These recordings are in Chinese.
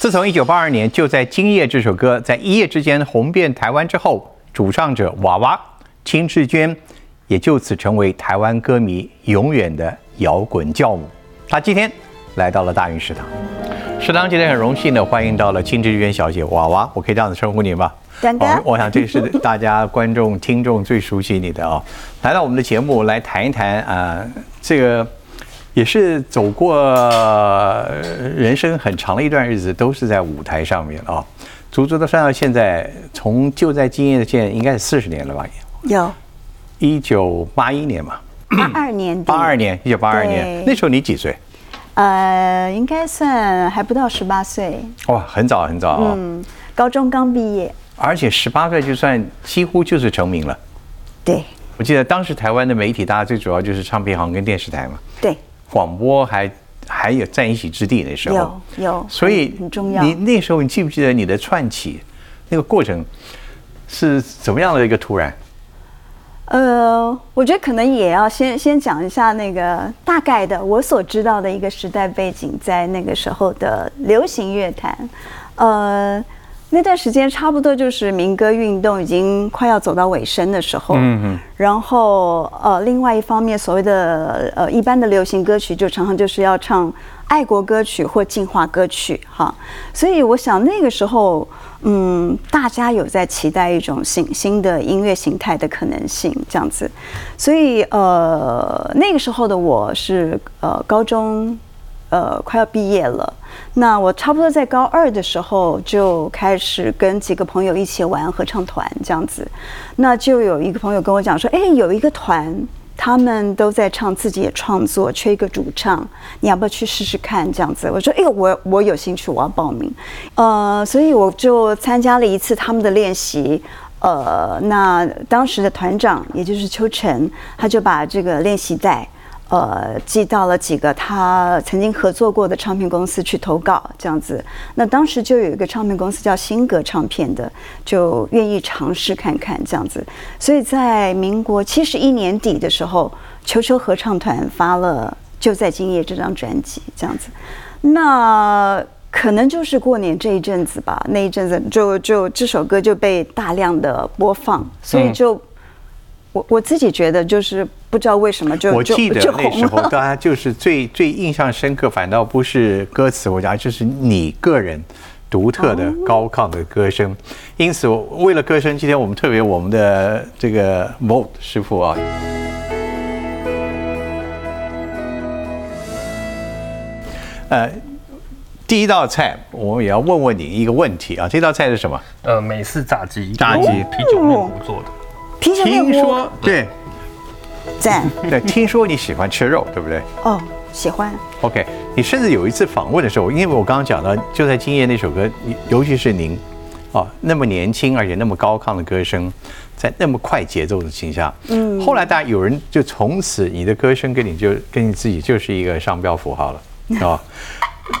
自从一九八二年就在今夜这首歌在一夜之间红遍台湾之后，主唱者娃娃金志娟也就此成为台湾歌迷永远的摇滚教母。她今天来到了大运食堂，食堂今天很荣幸的欢迎到了金志娟小姐娃娃，我可以这样子称呼你吗？我想这是大家观众听众最熟悉你的啊，来到我们的节目来谈一谈啊，这个。也是走过人生很长的一段日子，都是在舞台上面啊，足足的算到现在，从就在今夜的现在，应该是四十年了吧？有，一九八一年嘛，八二年，八二年，一九八二年，那时候你几岁？呃，应该算还不到十八岁。哇，很早很早啊，嗯，高中刚毕业，而且十八岁就算几乎就是成名了。对，我记得当时台湾的媒体，大家最主要就是唱片行跟电视台嘛。对。广播还还有在一席之地那时候有有，所以很重要。你那时候你记不记得你的串起那个过程是怎么样的一个突然？呃，我觉得可能也要先先讲一下那个大概的我所知道的一个时代背景，在那个时候的流行乐坛，呃。那段时间差不多就是民歌运动已经快要走到尾声的时候，嗯嗯，然后呃，另外一方面，所谓的呃一般的流行歌曲，就常常就是要唱爱国歌曲或进化歌曲，哈，所以我想那个时候，嗯，大家有在期待一种新新的音乐形态的可能性，这样子，所以呃，那个时候的我是呃高中。呃，快要毕业了。那我差不多在高二的时候就开始跟几个朋友一起玩合唱团这样子。那就有一个朋友跟我讲说：“哎，有一个团，他们都在唱自己的创作，缺一个主唱，你要不要去试试看？”这样子，我说：“哎，我我有兴趣，我要报名。”呃，所以我就参加了一次他们的练习。呃，那当时的团长也就是秋晨，他就把这个练习带。呃，寄到了几个他曾经合作过的唱片公司去投稿，这样子。那当时就有一个唱片公司叫新格唱片的，就愿意尝试看看这样子。所以在民国七十一年底的时候，球球合唱团发了《就在今夜》这张专辑，这样子。那可能就是过年这一阵子吧，那一阵子就就这首歌就被大量的播放，所以就。我我自己觉得就是不知道为什么就我记得那时候大家 就是最最印象深刻，反倒不是歌词，我讲就是你个人独特的高亢的歌声。因此，为了歌声，今天我们特别我们的这个 Mo 师傅啊，呃，第一道菜我们也要问问你一个问题啊，这道菜是什么？呃，美式炸鸡，炸鸡啤酒面糊做的。听说对，赞对，听说你喜欢吃肉，对不对？哦，喜欢。OK，你甚至有一次访问的时候，因为我刚刚讲到，就在今夜那首歌，尤其是您，哦，那么年轻而且那么高亢的歌声，在那么快节奏的情下，嗯，后来大家有人就从此你的歌声跟你就跟你自己就是一个商标符号了，啊。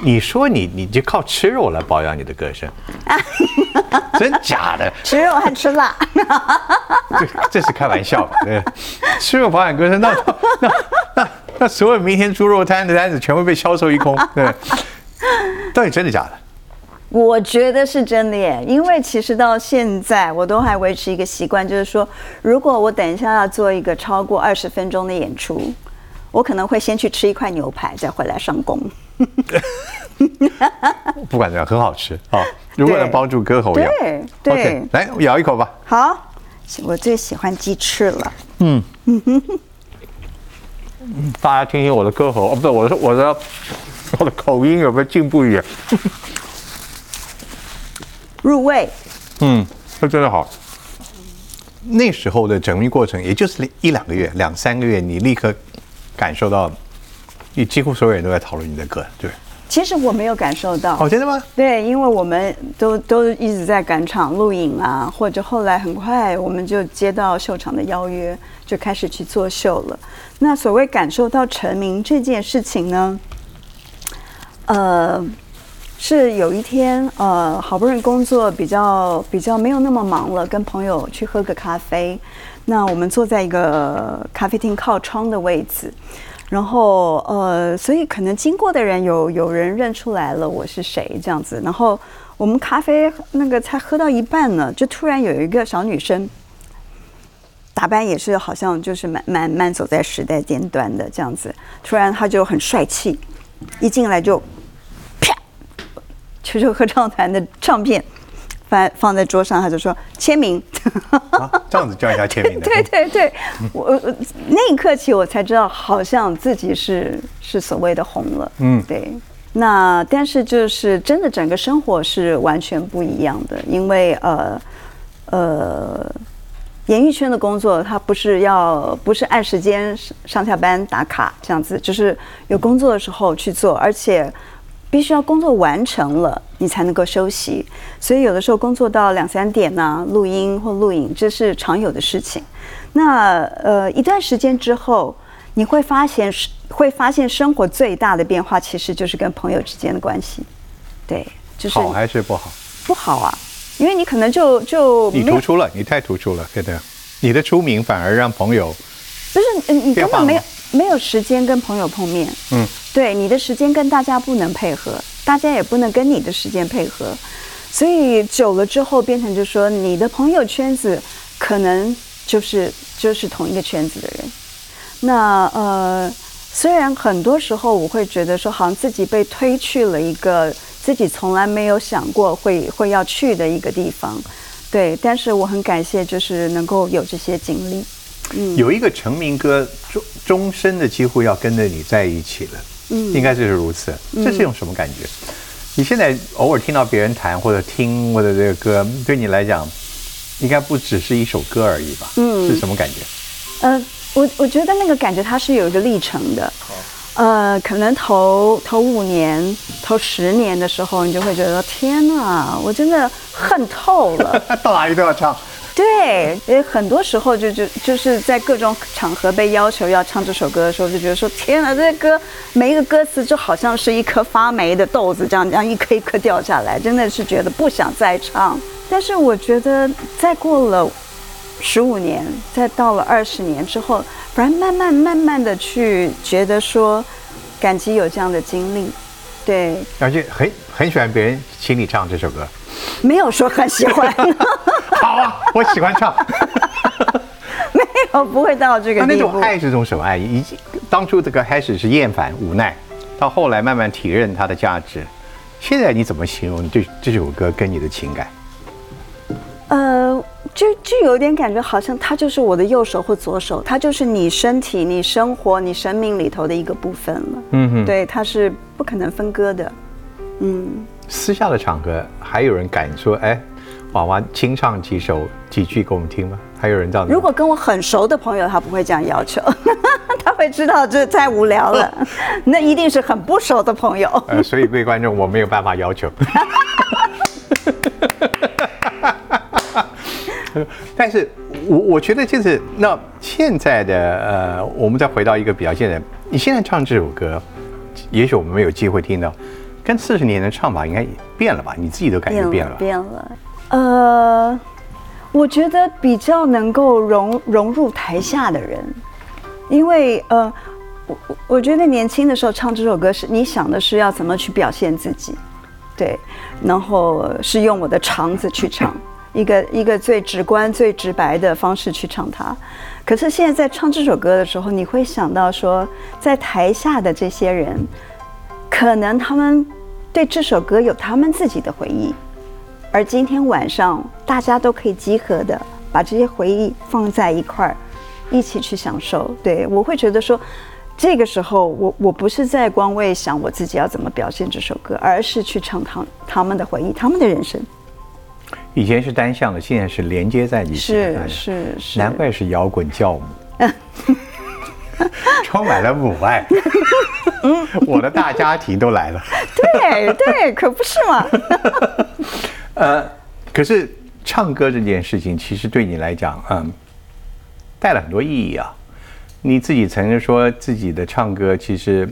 你说你你就靠吃肉来保养你的歌声，真假的？吃肉还吃辣？这这是开玩笑，对，吃肉保养歌声，那那那那所有明天猪肉摊的单子全部被销售一空，对，到底真的假的？我觉得是真的耶，因为其实到现在我都还维持一个习惯，就是说，如果我等一下要做一个超过二十分钟的演出，我可能会先去吃一块牛排，再回来上工。不管怎样，很好吃啊！如果能帮助歌喉养，对，OK，来咬一口吧。好，我最喜欢鸡翅了。嗯嗯哼，大家听听我的歌喉哦，不是我的我的我的口音有没有进步一点？入味。嗯，这真的好。那时候的整理过程，也就是一两个月、两三个月，你立刻感受到。你几乎所有人都在讨论你的歌，对。其实我没有感受到。哦，真的吗？对，因为我们都都一直在赶场录影啊，或者后来很快我们就接到秀场的邀约，就开始去做秀了。那所谓感受到成名这件事情呢，呃，是有一天呃，好不容易工作比较比较没有那么忙了，跟朋友去喝个咖啡。那我们坐在一个咖啡厅靠窗的位置。然后呃，所以可能经过的人有有人认出来了我是谁这样子。然后我们咖啡那个才喝到一半呢，就突然有一个小女生，打扮也是好像就是慢慢慢走在时代尖端的这样子。突然她就很帅气，一进来就，球球合唱团的唱片放放在桌上，他就说签名。啊，这样子叫一下签名的。对对对，我我那一刻起我才知道，好像自己是是所谓的红了。嗯，对。那但是就是真的，整个生活是完全不一样的，因为呃呃，演艺圈的工作，它不是要不是按时间上下班打卡这样子，就是有工作的时候去做，而且。必须要工作完成了，你才能够休息。所以有的时候工作到两三点呢，录音或录影，这是常有的事情。那呃，一段时间之后，你会发现，会发现生活最大的变化其实就是跟朋友之间的关系。对，就是好还是不好？不好啊，因为你可能就就你突出了，你太突出了，对的。你的出名反而让朋友就是你根本没有没有时间跟朋友碰面。嗯。对你的时间跟大家不能配合，大家也不能跟你的时间配合，所以久了之后变成就说你的朋友圈子可能就是就是同一个圈子的人。那呃，虽然很多时候我会觉得说好像自己被推去了一个自己从来没有想过会会要去的一个地方，对，但是我很感谢就是能够有这些经历。嗯，有一个成名歌终终身的几乎要跟着你在一起了。嗯，应该就是如此。这是一种什么感觉？你现在偶尔听到别人弹或者听我的这个歌，对你来讲，应该不只是一首歌而已吧？嗯，是什么感觉？呃，我我觉得那个感觉它是有一个历程的。呃，可能头头五年、头十年的时候，你就会觉得天哪，我真的恨透了。到哪里都要唱。对，也很多时候就就就是在各种场合被要求要唱这首歌的时候，就觉得说天哪，这歌每一个歌词就好像是一颗发霉的豆子，这样这样一颗一颗掉下来，真的是觉得不想再唱。但是我觉得再过了十五年，再到了二十年之后，反而慢慢慢慢的去觉得说感激有这样的经历，对，而且很很喜欢别人请你唱这首歌。没有说很喜欢，好啊，我喜欢唱。没有，不会到这个那种爱是种什么爱？已经当初这个开始是厌烦、无奈，到后来慢慢体认它的价值。现在你怎么形容这这首歌跟你的情感？呃，就就有点感觉，好像他就是我的右手或左手，他就是你身体、你生活、你生命里头的一个部分了。嗯哼，对，他是不可能分割的。嗯。私下的场合，还有人敢说：“哎，娃娃清唱几首几句给我们听吗？”还有人这样。如果跟我很熟的朋友，他不会这样要求，他会知道这太无聊了。那一定是很不熟的朋友。呃，所以各位观众，我没有办法要求。但是，我我觉得就是那现在的呃，我们再回到一个比较现在，你现在唱这首歌，也许我们没有机会听到。跟四十年的唱法应该变了吧？你自己都感觉变了。变了。呃，我觉得比较能够融融入台下的人，因为呃，我我觉得年轻的时候唱这首歌是你想的是要怎么去表现自己，对，然后是用我的肠子去唱，一个一个最直观、最直白的方式去唱它。可是现在在唱这首歌的时候，你会想到说，在台下的这些人。可能他们对这首歌有他们自己的回忆，而今天晚上大家都可以集合的把这些回忆放在一块儿，一起去享受。对我会觉得说，这个时候我我不是在光为想我自己要怎么表现这首歌，而是去唱他他们的回忆，他们的人生。以前是单向的，现在是连接在一起。是是是，难怪是摇滚教母。充满了母爱，我的大家庭都来了。对对，可不是嘛。呃，可是唱歌这件事情，其实对你来讲，嗯，带了很多意义啊。你自己曾经说自己的唱歌，其实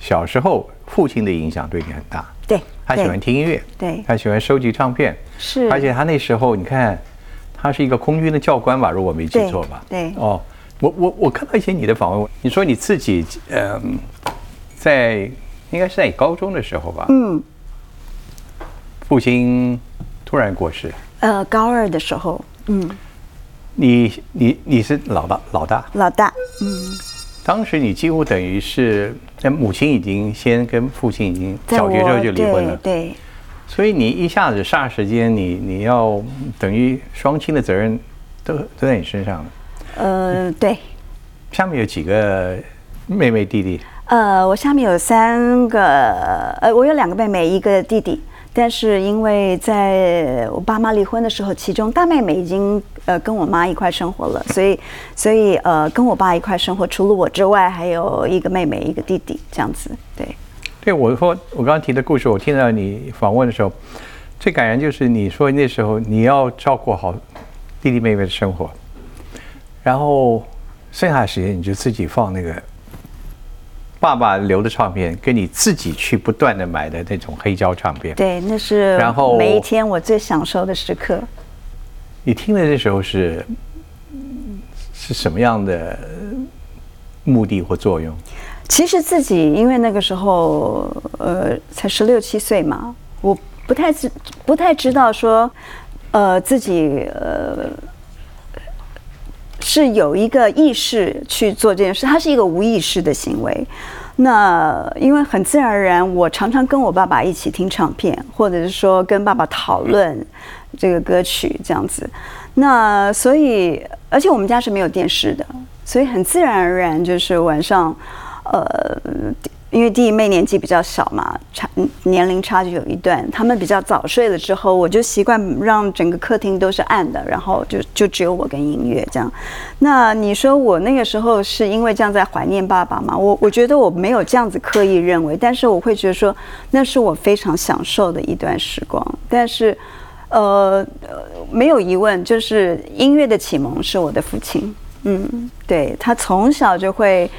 小时候父亲的影响对你很大。对，他喜欢听音乐，对，他喜欢收集唱片，是。而且他那时候，你看，他是一个空军的教官吧，如果我没记错吧？对。哦。我我我看到一些你的访问，你说你自己嗯，在应该是在你高中的时候吧，嗯，父亲突然过世，呃，高二的时候，嗯，你你你是老大老大，老大，嗯，当时你几乎等于是，那母亲已经先跟父亲已经小学时候就离婚了，对对，所以你一下子霎时间你你要等于双亲的责任都都在你身上了。呃，对，下面有几个妹妹弟弟，呃，我下面有三个，呃，我有两个妹妹，一个弟弟。但是因为在我爸妈离婚的时候，其中大妹妹已经呃跟我妈一块生活了，所以所以呃跟我爸一块生活，除了我之外，还有一个妹妹，一个弟弟，这样子。对，对我说我刚刚提的故事，我听到你访问的时候，最感人就是你说那时候你要照顾好弟弟妹妹的生活，然后剩下的时间你就自己放那个爸爸留的唱片，跟你自己去不断的买的那种黑胶唱片。对，那是然后每一天我最享受的时刻。你听的那时候是是什么样的目的或作用？其实自己因为那个时候呃才十六七岁嘛，我不太知不太知道说呃自己呃是有一个意识去做这件事，它是一个无意识的行为。那因为很自然而然，我常常跟我爸爸一起听唱片，或者是说跟爸爸讨论这个歌曲这样子。那所以，而且我们家是没有电视的，所以很自然而然就是晚上，呃，因为弟妹年纪比较小嘛，差年龄差距有一段，他们比较早睡了之后，我就习惯让整个客厅都是暗的，然后就就只有我跟音乐这样。那你说我那个时候是因为这样在怀念爸爸吗？我我觉得我没有这样子刻意认为，但是我会觉得说那是我非常享受的一段时光。但是，呃，呃没有疑问，就是音乐的启蒙是我的父亲。嗯，对他从小就会，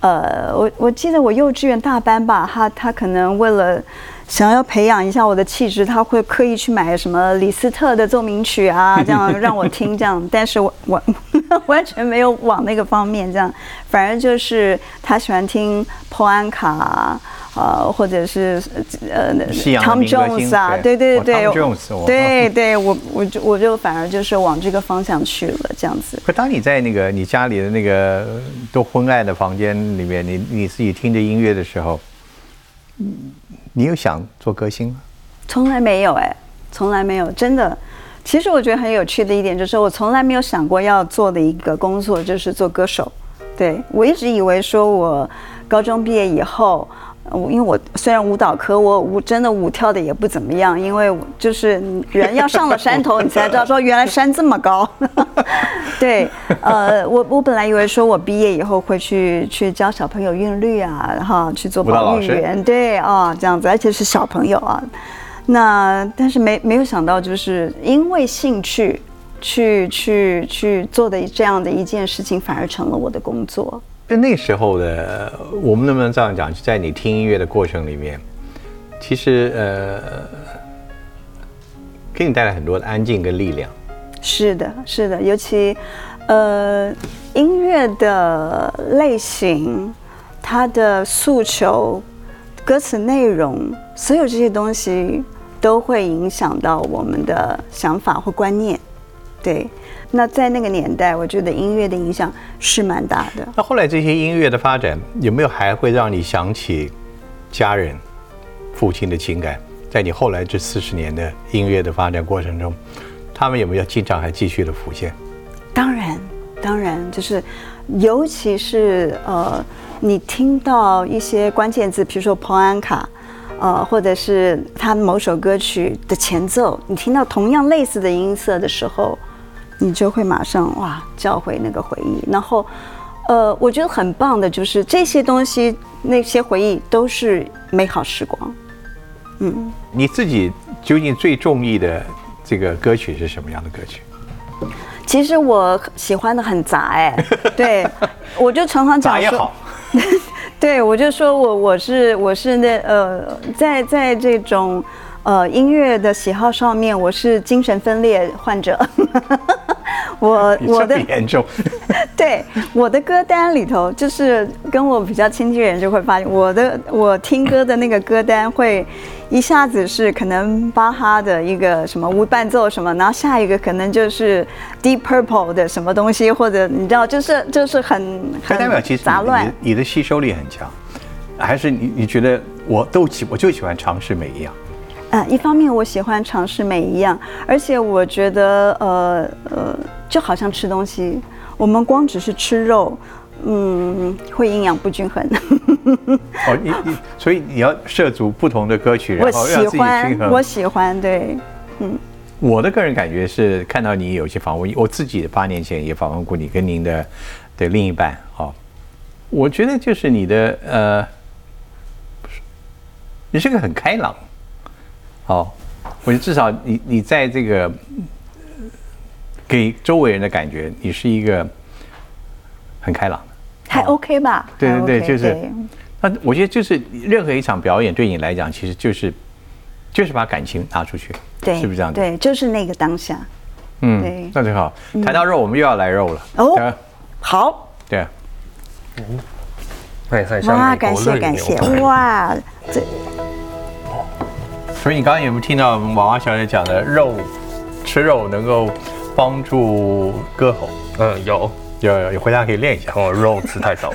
呃，我我记得我幼稚园大班吧，他他可能为了想要培养一下我的气质，他会刻意去买什么李斯特的奏鸣曲啊，这样 让我听这样，但是我我 完全没有往那个方面这样，反而就是他喜欢听 p 安卡啊。呃，或者是呃 Tom Jones 啊，对对对，Tom Jones，哦对对，我我就我就反而就是往这个方向去了，这样子。可当你在那个你家里的那个都昏暗的房间里面，你你自己听着音乐的时候，嗯你有想做歌星吗？从来没有哎，从来没有，真的。其实我觉得很有趣的一点就是，我从来没有想过要做的一个工作就是做歌手。对我一直以为说，我高中毕业以后，因为我虽然舞蹈科，我舞真的舞跳的也不怎么样，因为就是人要上了山头，你才知道说原来山这么高。对，呃，我我本来以为说我毕业以后会去去教小朋友韵律啊，然后去做保育员，对啊，这样子，而且是小朋友啊。那但是没没有想到，就是因为兴趣去去去做的这样的一件事情，反而成了我的工作。就那时候的，我们能不能这样讲？就在你听音乐的过程里面，其实呃，给你带来很多的安静跟力量。是的，是的，尤其呃音乐的类型，它的诉求、歌词内容，所有这些东西都会影响到我们的想法或观念。对，那在那个年代，我觉得音乐的影响是蛮大的。那后来这些音乐的发展，有没有还会让你想起家人、父亲的情感？在你后来这四十年的音乐的发展过程中，他们有没有经常还继续的浮现？当然，当然，就是，尤其是呃，你听到一些关键字，比如说彭安卡，呃，或者是他某首歌曲的前奏，你听到同样类似的音色的时候，你就会马上哇叫回那个回忆。然后，呃，我觉得很棒的就是这些东西，那些回忆都是美好时光。嗯，你自己究竟最中意的这个歌曲是什么样的歌曲？其实我喜欢的很杂哎，对，我就常常讲说咋也好，对，我就说我我是我是那呃，在在这种呃音乐的喜好上面，我是精神分裂患者。我我的严重，对我的歌单里头，就是跟我比较亲近的人就会发现，我的我听歌的那个歌单会一下子是可能巴哈的一个什么无伴奏什么，然后下一个可能就是 Deep Purple 的什么东西，或者你知道，就是就是很可代表很其实杂乱。你的吸收力很强，还是你你觉得我都喜我就喜欢尝试每一样，呃，一方面我喜欢尝试每一样，而且我觉得呃呃，就好像吃东西，我们光只是吃肉，嗯，会营养不均衡。哦，你你所以你要涉足不同的歌曲，我然后让自己喜欢均，衡。我喜欢，对，嗯我的个人感觉是看到你有些访问，我自己八年前也访问过你跟您的的另一半，哦，我觉得就是你的呃，不是你是个很开朗，哦，我觉得至少你你在这个呃给周围人的感觉，你是一个很开朗的。还 OK 吧？还对对对 OK，就是那我觉得就是任何一场表演对你来讲，其实就是就是把感情拿出去，对，是不是这样子？对，就是那个当下。嗯对，那就好。谈到肉，我们又要来肉了。哦好，对啊，看一下像哇，感谢感谢，哇，这所以你刚刚有没有听到娃娃小姐讲的肉，吃肉能够帮助歌喉？嗯，有，有有有，回家可以练一下。看我肉吃太少，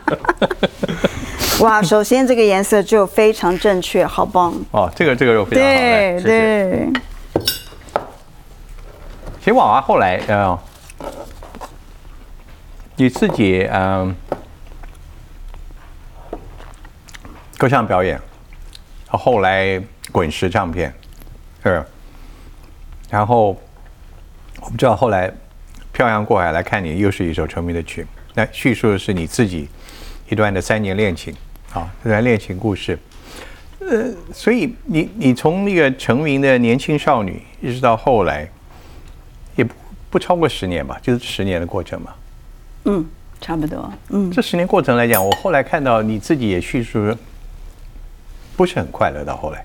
哇，首先这个颜色就非常正确，好棒。哦，这个这个肉非常对。对，其实娃娃后来呃，你自己嗯、各项表演，后来滚石唱片，是，然后我们知道后来漂洋过海来看你，又是一首成名的曲。那叙述的是你自己一段的三年恋情，啊，这段恋情故事。呃，所以你你从那个成名的年轻少女，一直到后来，也不不超过十年吧，就是十年的过程嘛。嗯，差不多。嗯，这十年过程来讲，我后来看到你自己也叙述，不是很快乐。到后来，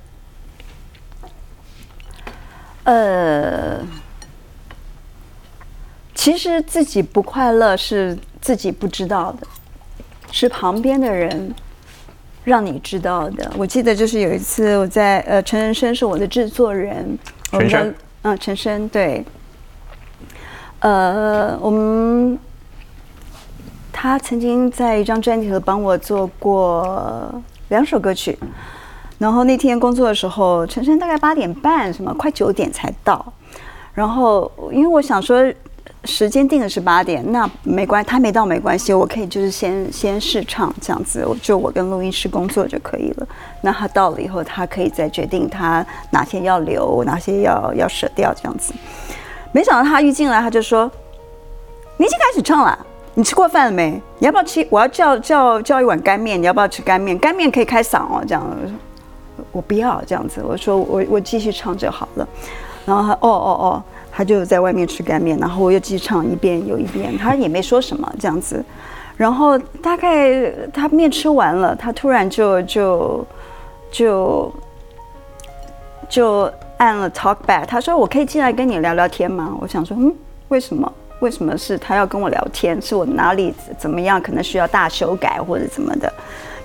呃，其实自己不快乐是自己不知道的，是旁边的人让你知道的。我记得就是有一次我在呃，陈仁生是我的制作人，陈生嗯，陈生对，呃，我们他曾经在一张专辑里头帮我做过两首歌曲。然后那天工作的时候，陈升大概八点半，什么快九点才到。然后因为我想说，时间定的是八点，那没关，他没到没关系，我可以就是先先试唱这样子，我就我跟录音师工作就可以了。那他到了以后，他可以再决定他哪些要留，哪些要要舍掉这样子。没想到他一进来，他就说：“你已经开始唱了。”你吃过饭了没？你要不要吃？我要叫叫叫一碗干面，你要不要吃干面？干面可以开嗓哦，这样。我不要这样子，我说我我继续唱就好了。然后他哦哦哦，他就在外面吃干面，然后我又继续唱一遍又一遍，他也没说什么这样子。然后大概他面吃完了，他突然就就就就按了 talk back，他说我可以进来跟你聊聊天吗？我想说嗯，为什么？为什么是他要跟我聊天？是我哪里怎么样？可能需要大修改或者怎么的？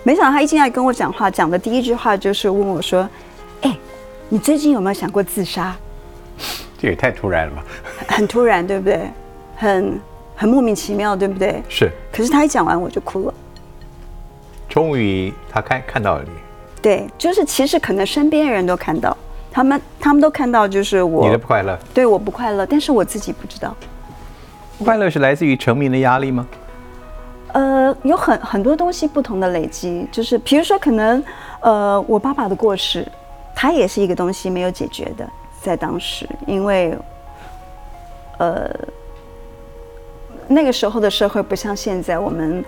没想到他一进来跟我讲话，讲的第一句话就是问我说：“哎，你最近有没有想过自杀这也太突然了吧？？”很突然，对不对？很很莫名其妙，对不对？是，可是他一讲完我就哭了。终于他看看到了你，对，就是其实可能身边人都看到，他们他们都看到，就是我你的不快乐，对我不快乐，但是我自己不知道。不快乐是来自于成名的压力吗？呃，有很很多东西不同的累积，就是比如说可能，呃，我爸爸的过世，他也是一个东西没有解决的，在当时，因为，呃，那个时候的社会不像现在，我们、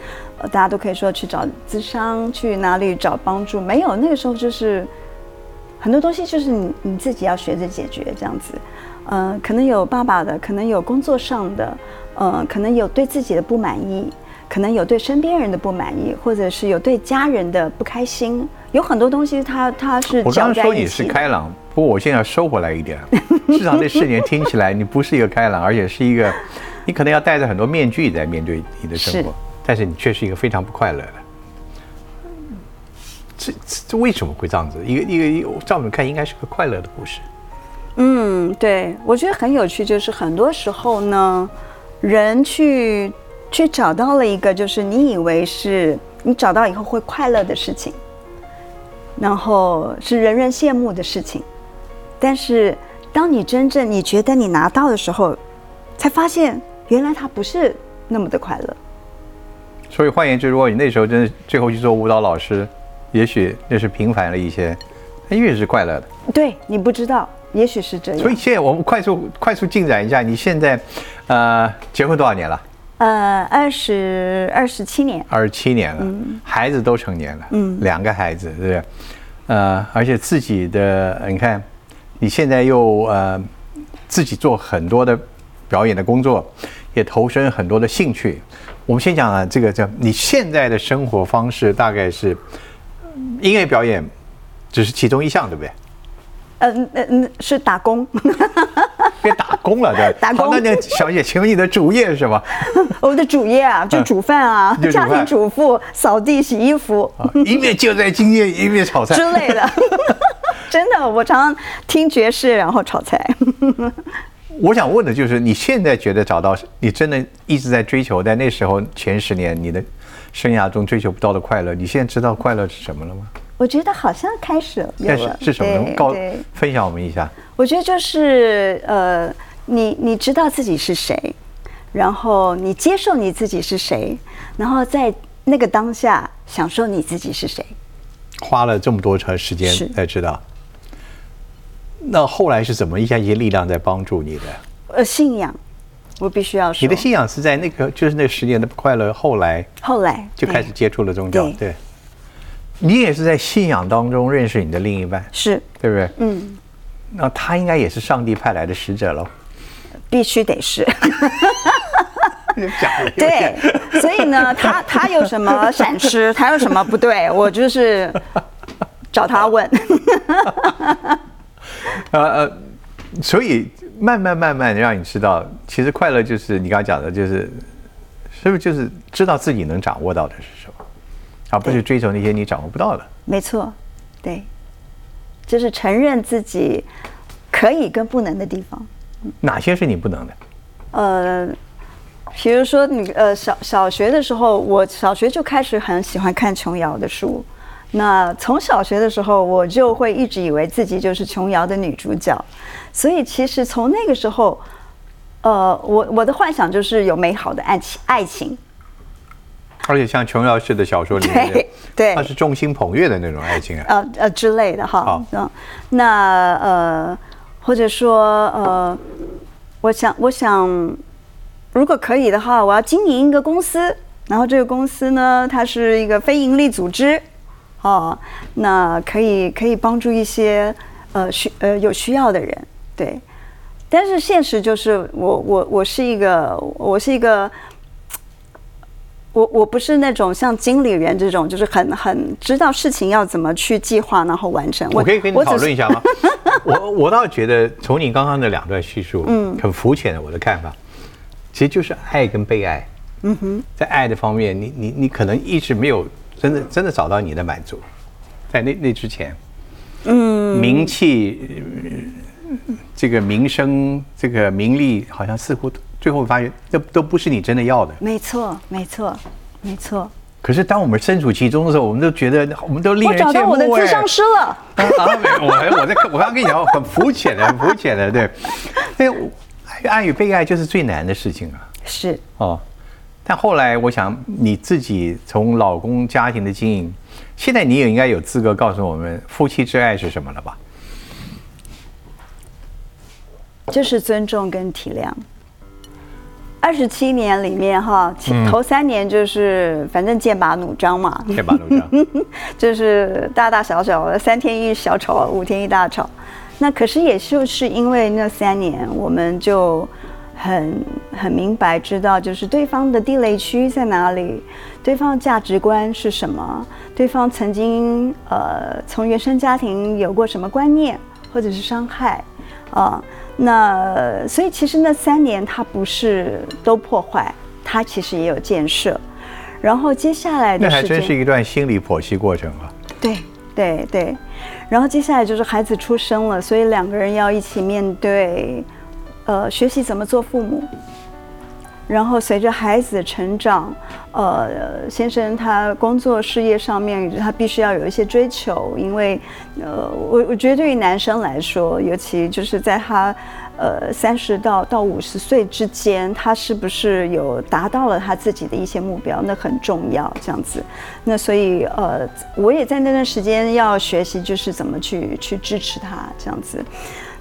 大家都可以说去找咨商，去哪里找帮助，没有，那个时候就是很多东西就是你你自己要学着解决这样子，呃，可能有爸爸的，可能有工作上的，呃，可能有对自己的不满意。可能有对身边人的不满意，或者是有对家人的不开心，有很多东西它它是我刚刚说你是。开朗，不过我现在要收回来一点，至少这四年听起来你不是一个开朗，而且是一个，你可能要戴着很多面具在面对你的生活是，但是你却是一个非常不快乐的。这这这为什么会这样子？一个一个一个，照我们看应该是个快乐的故事。嗯，对，我觉得很有趣，就是很多时候呢，人去去找到了一个，就是你以为是你找到以后会快乐的事情，然后是人人羡慕的事情，但是当你真正你觉得你拿到的时候，才发现原来它不是那么的快乐。所以换言之，如果你那时候真的最后去做舞蹈老师，也许那是平凡了一些，但越是快乐的。对你不知道，也许是这样。所以现在我们快速快速进展一下，你现在，呃，结婚多少年了？呃，二十二十七年，二十七年了，孩子都成年了，嗯，两个孩子，对不对？呃，而且自己的，你看，你现在又呃自己做很多的表演的工作，也投身很多的兴趣。我们先讲啊，这个叫你现在的生活方式大概是音乐表演只是其中一项，对不对？嗯嗯嗯，是打工。别打工了，对吧？打工好，那那小姐，请问你的主业是什么？我的主业啊，就煮饭啊，家庭主妇、扫地、洗衣服啊一面就在今夜，一面炒菜之类的。真的，我常常听爵士，然后炒菜。我想问的就是，你现在觉得找到你真的一直在追求，在那时候前十年你的生涯中追求不到的快乐，你现在知道快乐是什么了吗？我觉得好像开始了，是什么？能告分享我们一下。我觉得就是呃，你你知道自己是谁，然后你接受你自己是谁，然后在那个当下享受你自己是谁。花了这么多长时间才知道，那后来是怎么一下一些力量在帮助你的？呃，信仰，我必须要说。你的信仰是在那个就是那十年的快乐，后来后来就开始接触了宗教，对对。你也是在信仰当中认识你的另一半，是对不对？嗯，那他应该也是上帝派来的使者喽。必须得是。对，所以呢，他他有什么闪失，他有什么不对，我就是找他问。呃呃，所以慢慢慢慢让你知道，其实快乐就是你刚刚讲的，就是是不是就是知道自己能掌握到的是什么，而不是追求那些你掌握不到的。没错，对，就是承认自己可以跟不能的地方。哪些是你不能的？呃，比如说你呃小小学的时候，我小学就开始很喜欢看琼瑶的书。那从小学的时候，我就会一直以为自己就是琼瑶的女主角，所以其实从那个时候，呃，我我的幻想就是有美好的爱情爱情，而且像琼瑶式的小说里面对，对它是众星捧月的那种爱情啊。呃呃之类的哈好。嗯，那呃，或者说呃，我想我想，如果可以的话，我要经营一个公司，然后这个公司呢，它是一个非盈利组织，哦，那可以可以帮助一些呃需呃有需要的人，对。但是现实就是我我我是一个我是一个我我不是那种像经理人这种，就是很很知道事情要怎么去计划，然后完成。我可以跟你讨论一下吗？我我倒觉得从你刚刚的两段叙述，嗯，很肤浅的我的看法，其实就是爱跟被爱。嗯哼，在爱的方面，你你你可能一直没有真的真的找到你的满足，在那那之前，嗯，名气、呃这个名声、这个名利，好像似乎最后发现，这都不是你真的要的。没错，没错，没错。可是当我们身处其中的时候，我们都觉得我们都令我找人羡慕到我的智哎商师了。啊，我还我在我刚刚跟你讲，很肤浅的，很肤浅的，对。爱与被爱就是最难的事情啊，是，哦。但后来我想你自己从老公家庭的经营，现在你也应该有资格告诉我们夫妻之爱是什么了吧？就是尊重跟体谅。二十七年里面哈，头三年就是反正剑拔弩张嘛，剑拔弩张？就是大大小小的三天一小吵，五天一大吵。那可是也就是因为那三年，我们就很很明白知道，就是对方的地雷区在哪里，对方的价值观是什么，对方曾经呃从原生家庭有过什么观念，或者是伤害啊。那所以其实那三年他不是都破坏，他其实也有建设。然后接下来的那还真是一段心理剖析过程啊。对对对，然后接下来就是孩子出生了，所以两个人要一起面对，呃，学习怎么做父母。然后随着孩子的成长，呃，先生他工作事业上面他必须要有一些追求，因为，呃，我我觉得对于男生来说，尤其就是在他。呃，三十到到五十岁之间，他是不是有达到了他自己的一些目标？那很重要，这样子。那所以，呃，我也在那段时间要学习，就是怎么去去支持他这样子。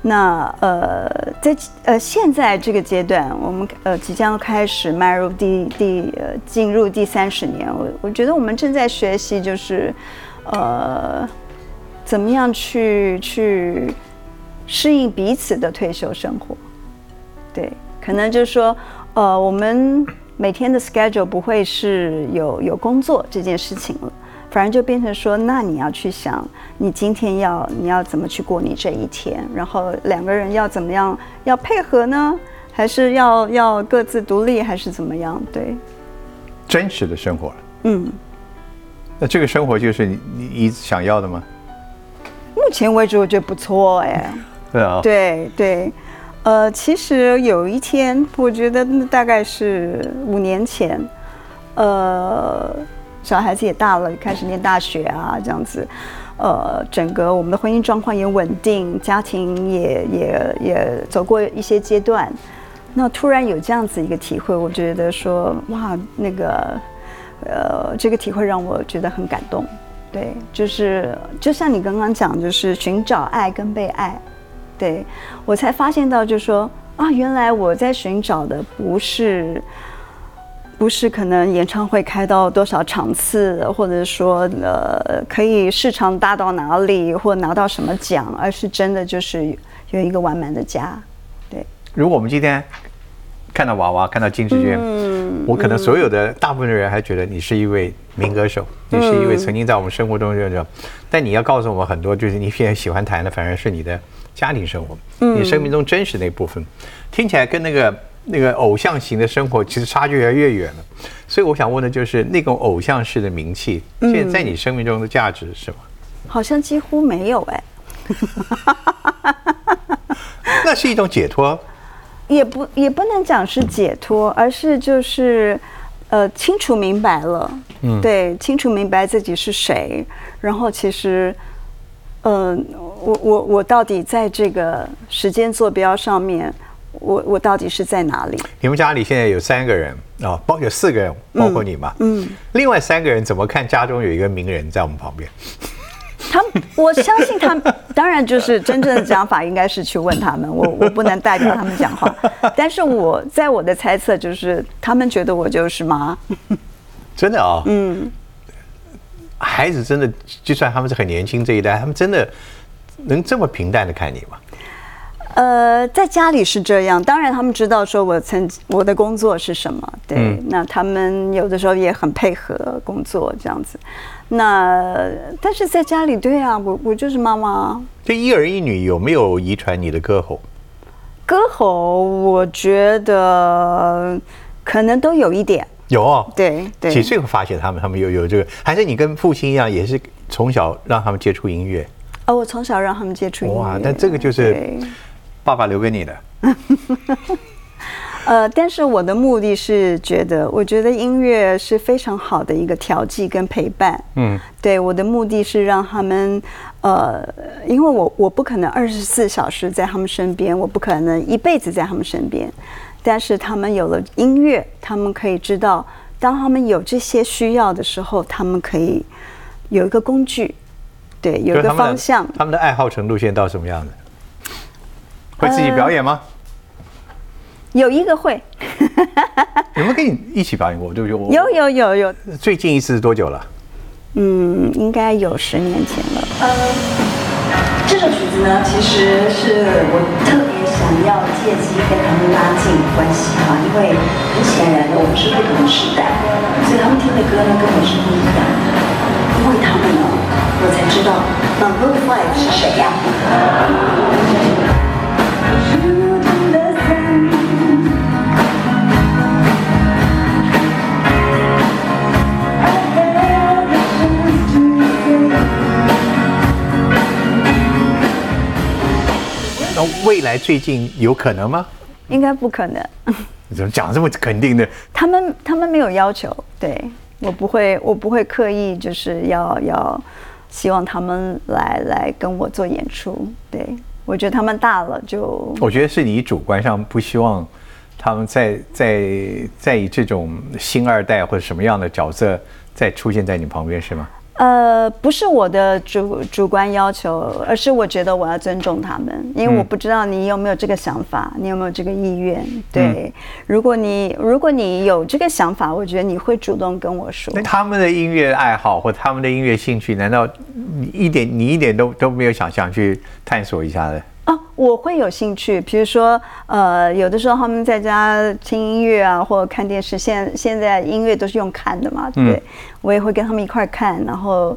那呃，在呃现在这个阶段，我们呃即将开始迈入第第呃进入第三十年，我我觉得我们正在学习，就是呃怎么样去去。适应彼此的退休生活，对，可能就是说，呃，我们每天的 schedule 不会是有有工作这件事情了，反而就变成说，那你要去想，你今天要你要怎么去过你这一天，然后两个人要怎么样要配合呢？还是要要各自独立，还是怎么样？对，真实的生活，嗯，那这个生活就是你你想要的吗？目前为止，我觉得不错，哎。对啊，对对，呃，其实有一天，我觉得那大概是五年前，呃，小孩子也大了，开始念大学啊，这样子，呃，整个我们的婚姻状况也稳定，家庭也也也走过一些阶段，那突然有这样子一个体会，我觉得说，哇，那个，呃，这个体会让我觉得很感动，对，就是就像你刚刚讲，就是寻找爱跟被爱。对，我才发现到，就是说啊，原来我在寻找的不是，不是可能演唱会开到多少场次，或者说呃可以市场大到哪里，或拿到什么奖，而是真的就是有一个完满的家。对，如果我们今天看到娃娃，看到金志娟，嗯，我可能所有的大部分的人还觉得你是一位民歌手，你是一位曾经在我们生活中这种，但你要告诉我们很多，就是你现在喜欢谈的，反而是你的。家庭生活，你生命中真实的一部分，听起来跟那个那个偶像型的生活其实差距越来越远了。所以我想问的就是，那种偶像式的名气，现在在你生命中的价值是吗？好像几乎没有哎。那是一种解脱，也不也不能讲是解脱，而是就是呃清楚明白了，嗯，对，清楚明白自己是谁，然后其实。嗯，我我我到底在这个时间坐标上面，我我到底是在哪里？你们家里现在有三个人啊，包有四个人，包括你嘛？嗯。另外三个人怎么看家中有一个名人在我们旁边？他们，我相信他们，当然就是真正的讲法应该是去问他们，我我不能代表他们讲话。但是我在我的猜测就是，他们觉得我就是妈。真的啊？嗯。孩子真的，就算他们是很年轻这一代，他们真的能这么平淡的看你吗？呃，在家里是这样，当然他们知道说我曾我的工作是什么，对，那他们有的时候也很配合工作这样子。那但是在家里，对啊，我我就是妈妈。这一儿一女有没有遗传你的歌喉？歌喉，我觉得可能都有一点。有哦，对对，几岁会发现他们？他们有有这个，还是你跟父亲一样，也是从小让他们接触音乐？哦，我从小让他们接触音乐。哇，那这个就是爸爸留给你的。呃，但是我的目的是觉得，我觉得音乐是非常好的一个调剂跟陪伴。嗯，对，我的目的是让他们，呃，因为我我不可能二十四小时在他们身边，我不可能一辈子在他们身边。但是他们有了音乐，他们可以知道，当他们有这些需要的时候，他们可以有一个工具，对，有一个方向。他们的爱好程度现在到什么样子？会自己表演吗？有一个会。有没有跟你一起表演过？对不对？有有有有。最近一次是多久了？嗯，应该有十年前了。呃，这首曲子呢，其实是我特别。想要借机跟他们拉近关系哈，因为很显然的，我们是不同时代，所以他们听的歌呢跟我是不一样的。因为他们呢，我才知道 Number Five 是谁呀？那未来最近有可能吗？应该不可能。你 怎么讲这么肯定的？他们他们没有要求，对我不会我不会刻意就是要要希望他们来来跟我做演出。对我觉得他们大了就我觉得是你主观上不希望他们在在在以这种新二代或者什么样的角色再出现在你旁边是吗？呃，不是我的主主观要求，而是我觉得我要尊重他们，因为我不知道你有没有这个想法，你有没有这个意愿。对，如果你如果你有这个想法，我觉得你会主动跟我说。他们的音乐爱好或他们的音乐兴趣，难道你一点你一点都都没有想象去探索一下的？哦，我会有兴趣，比如说，呃，有的时候他们在家听音乐啊，或者看电视。现现在音乐都是用看的嘛，对，我也会跟他们一块看，然后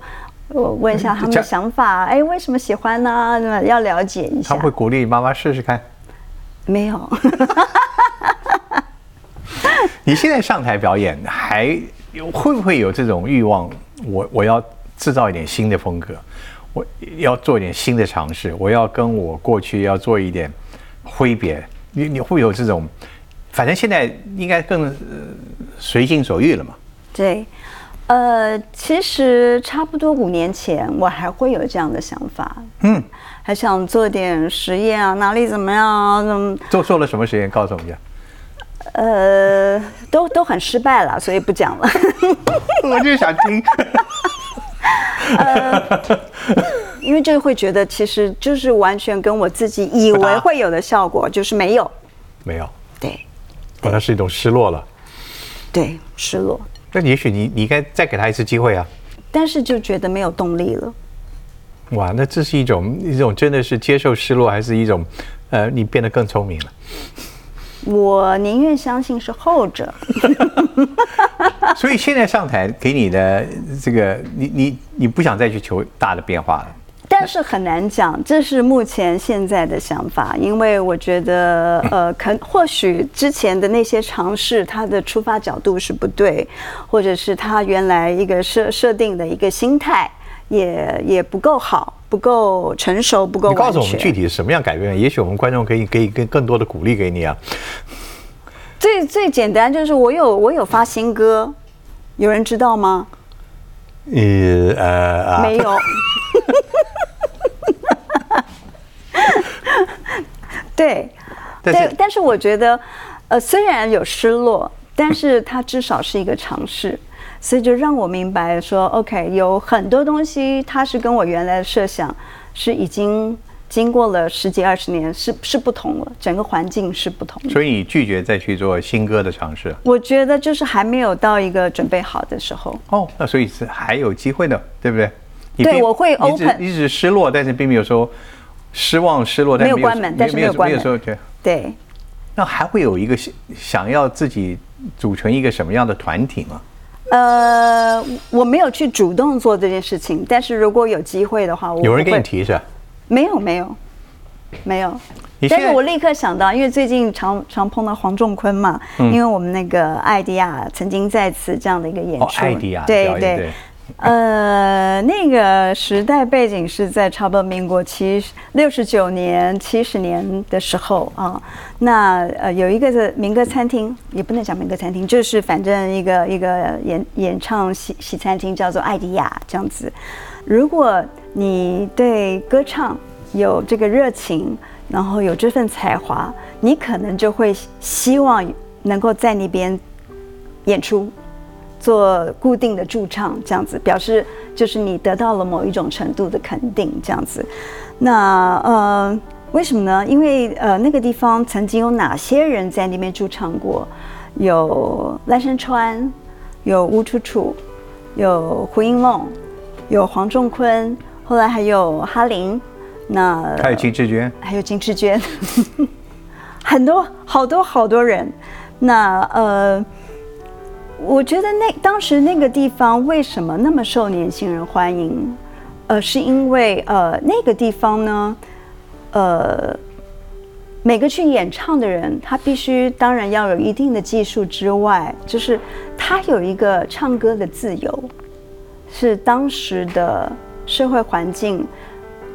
我问一下他们的想法，哎，为什么喜欢呢？要了解一下。他会鼓励妈妈试试看？没有。你现在上台表演，还会不会有这种欲望？我我要制造一点新的风格。我要做一点新的尝试，我要跟我过去要做一点挥别。你你会有这种，反正现在应该更随心所欲了嘛？对，呃，其实差不多五年前我还会有这样的想法，嗯，还想做点实验啊，哪里怎么样啊？怎么做做了什么实验？告诉我们一下。呃，都都很失败了，所以不讲了。我就想听。呃，因为就会觉得，其实就是完全跟我自己以为会有的效果，就是没有，没有，对，哦，那是一种失落了，对，失落。那也许你，你应该再给他一次机会啊。但是就觉得没有动力了。哇，那这是一种一种真的是接受失落，还是一种呃，你变得更聪明了？我宁愿相信是后者。所以现在上台给你的这个，你你你不想再去求大的变化了？但是很难讲，这是目前现在的想法，因为我觉得，呃，可或许之前的那些尝试，它的出发角度是不对，或者是他原来一个设设定的一个心态也也不够好，不够成熟，不够。你告诉我们具体是什么样改变？也许我们观众可以可以更更多的鼓励给你啊。最最简单就是我有我有发新歌，有人知道吗？呃呃，没有。对，但，但是我觉得，呃，虽然有失落，但是它至少是一个尝试，所以就让我明白说，OK，有很多东西它是跟我原来的设想是已经经过了十几二十年，是是不同了，整个环境是不同。所以你拒绝再去做新歌的尝试？我觉得就是还没有到一个准备好的时候。哦，那所以是还有机会的，对不对？对，我会 open。你只失落，但是并没有说。失望、失落，没有关门，但是没有关门。对对，那还会有一个想想要自己组成一个什么样的团体吗？呃，我没有去主动做这件事情，但是如果有机会的话，我有人给你提是吧？没有，没有，没有。但是我立刻想到，因为最近常常碰到黄仲坤嘛，因为我们那个艾迪亚曾经在此这样的一个演出，艾迪亚对对。呃，那个时代背景是在差不多民国七六十九年、七十年的时候啊。那呃，有一个是民歌餐厅，也不能讲民歌餐厅，就是反正一个一个演演唱西西餐厅，叫做艾迪亚这样子。如果你对歌唱有这个热情，然后有这份才华，你可能就会希望能够在那边演出。做固定的驻唱，这样子表示就是你得到了某一种程度的肯定，这样子。那呃，为什么呢？因为呃，那个地方曾经有哪些人在那边驻唱过？有赖声川，有吴楚楚，有胡因梦，有黄仲坤，后来还有哈林，那还有 金志娟，还有金志娟，很多好多好多人。那呃。我觉得那当时那个地方为什么那么受年轻人欢迎？呃，是因为呃那个地方呢，呃，每个去演唱的人，他必须当然要有一定的技术之外，就是他有一个唱歌的自由，是当时的社会环境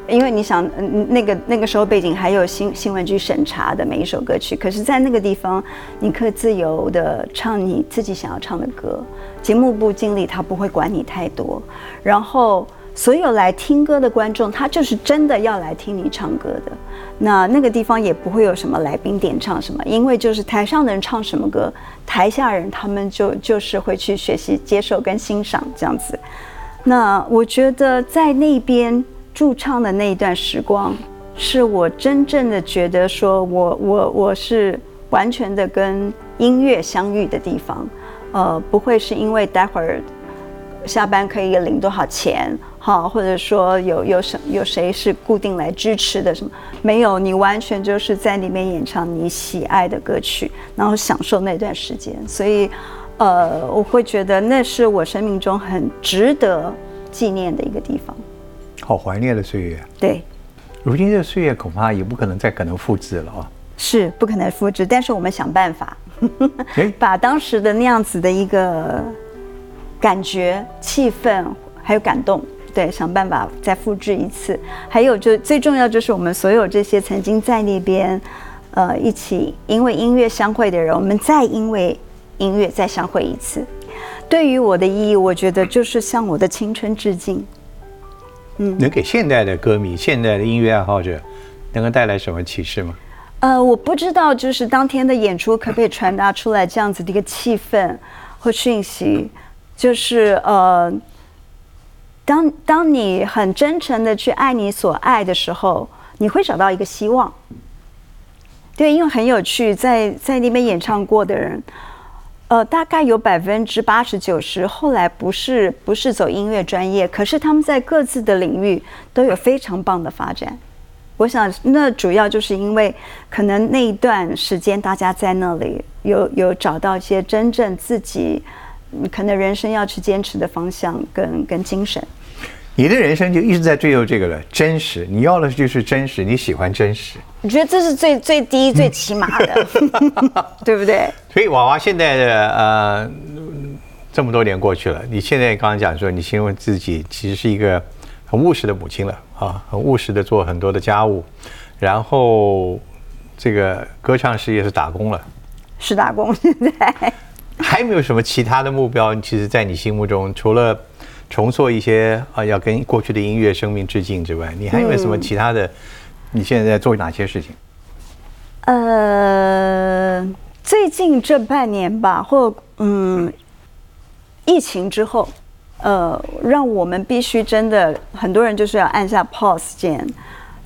因为你想，嗯，那个那个时候背景还有新新闻局审查的每一首歌曲，可是，在那个地方，你可以自由的唱你自己想要唱的歌，节目部经理他不会管你太多，然后所有来听歌的观众，他就是真的要来听你唱歌的。那那个地方也不会有什么来宾点唱什么，因为就是台上的人唱什么歌，台下人他们就就是会去学习、接受跟欣赏这样子。那我觉得在那边。驻唱的那一段时光，是我真正的觉得说，我我我是完全的跟音乐相遇的地方，呃，不会是因为待会儿下班可以领多少钱，哈，或者说有有什有谁是固定来支持的什么，没有，你完全就是在里面演唱你喜爱的歌曲，然后享受那段时间，所以，呃，我会觉得那是我生命中很值得纪念的一个地方。好怀念的岁月，对。如今这岁月恐怕也不可能再可能复制了啊。是不可能复制，但是我们想办法，把当时的那样子的一个感觉、气氛还有感动，对，想办法再复制一次。还有就最重要就是我们所有这些曾经在那边，呃，一起因为音乐相会的人，我们再因为音乐再相会一次。对于我的意义，我觉得就是向我的青春致敬。能给现代的歌迷、现代的音乐爱好者，能够带来什么启示吗？呃，我不知道，就是当天的演出可不可以传达出来这样子的一个气氛或讯息，就是呃，当当你很真诚的去爱你所爱的时候，你会找到一个希望。对，因为很有趣，在在那边演唱过的人。呃，大概有百分之八十九十，后来不是不是走音乐专业，可是他们在各自的领域都有非常棒的发展。我想，那主要就是因为可能那一段时间大家在那里有有找到一些真正自己可能人生要去坚持的方向跟跟精神。你的人生就一直在追求这个了，真实。你要的就是真实，你喜欢真实。你觉得这是最最低最起码的，对不对？所以娃娃现在的呃，这么多年过去了，你现在刚刚讲说，你形容自己其实是一个很务实的母亲了啊，很务实的做很多的家务，然后这个歌唱事业是打工了，是打工。现在还没有什么其他的目标，其实，在你心目中除了。重塑一些啊，要跟过去的音乐生命致敬之外，你还有没有什么其他的？你现在在做哪些事情？呃，最近这半年吧，或嗯，疫情之后，呃，让我们必须真的很多人就是要按下 pause 键，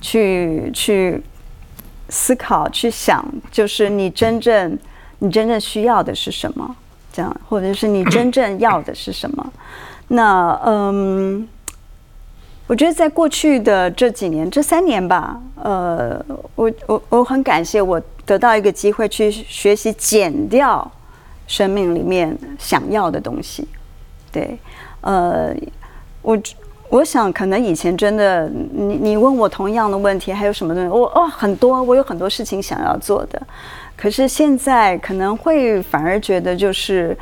去去思考，去想，就是你真正你真正需要的是什么？这样，或者是你真正要的是什么？那嗯，我觉得在过去的这几年，这三年吧，呃，我我我很感谢我得到一个机会去学习减掉生命里面想要的东西。对，呃，我我想可能以前真的，你你问我同样的问题，还有什么东西？我哦很多，我有很多事情想要做的，可是现在可能会反而觉得就是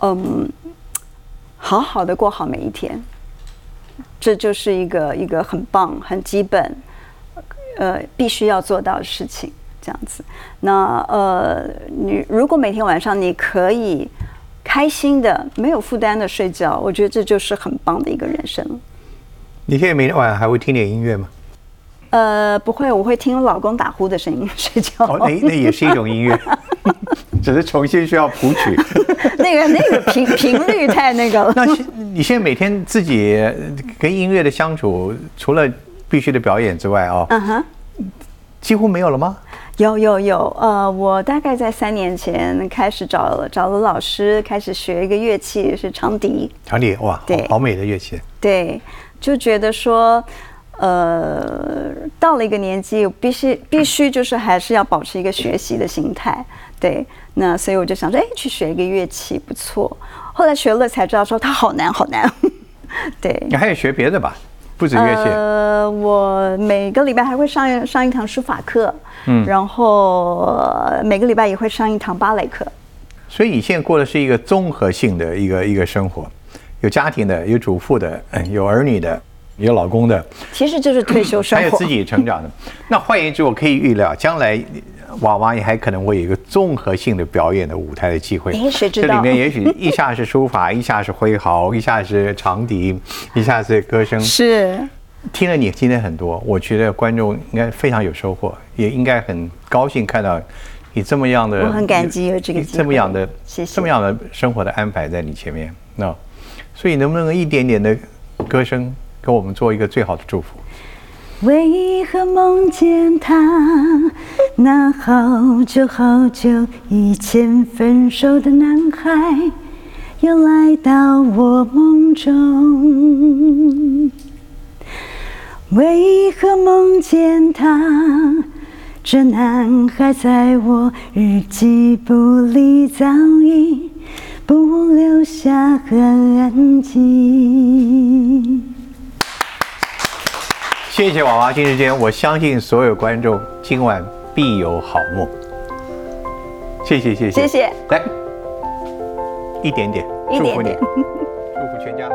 嗯。好好的过好每一天，这就是一个一个很棒、很基本，呃，必须要做到的事情。这样子，那呃，你如果每天晚上你可以开心的、没有负担的睡觉，我觉得这就是很棒的一个人生。你现在每天晚上还会听点音乐吗？呃，不会，我会听老公打呼的声音 睡觉。哦，那那也是一种音乐。只是重新需要谱曲，那个那个频频率太那个了。那你现在每天自己跟音乐的相处，除了必须的表演之外啊，嗯哼，几乎没有了吗？有有有，呃，我大概在三年前开始找了找了老师，开始学一个乐器，是长笛。长笛哇，对，好美的乐器。对，就觉得说，呃，到了一个年纪，必须必须就是还是要保持一个学习的心态。对，那所以我就想说，哎，去学一个乐器不错。后来学了才知道，说它好难，好难。对，你还有学别的吧？不止乐器。呃，我每个礼拜还会上上一堂书法课，嗯，然后每个礼拜也会上一堂芭蕾课。所以你现在过的是一个综合性的一个一个生活，有家庭的，有主妇的，嗯，有儿女的，有老公的，其实就是退休生活还有自。己成长的。那换言之，我可以预料，将来娃娃也还可能会有一个综合性的表演的舞台的机会。诶谁知道这里面也许一下是书法，一下是挥毫，一下是长笛，一下是歌声。是，听了你今天很多，我觉得观众应该非常有收获，也应该很高兴看到你这么样的，我很感激有这个这么样的，谢谢这么样的生活的安排在你前面，那、所以能不能一点点的歌声给我们做一个最好的祝福？为何梦见他？那好久好久以前分手的男孩，又来到我梦中。为何梦见他？这男孩在我日记簿里早已不留下痕迹。谢谢娃娃金时间，我相信所有观众今晚必有好梦。谢谢谢谢谢谢，来一点点，一点祝福你点，祝福全家。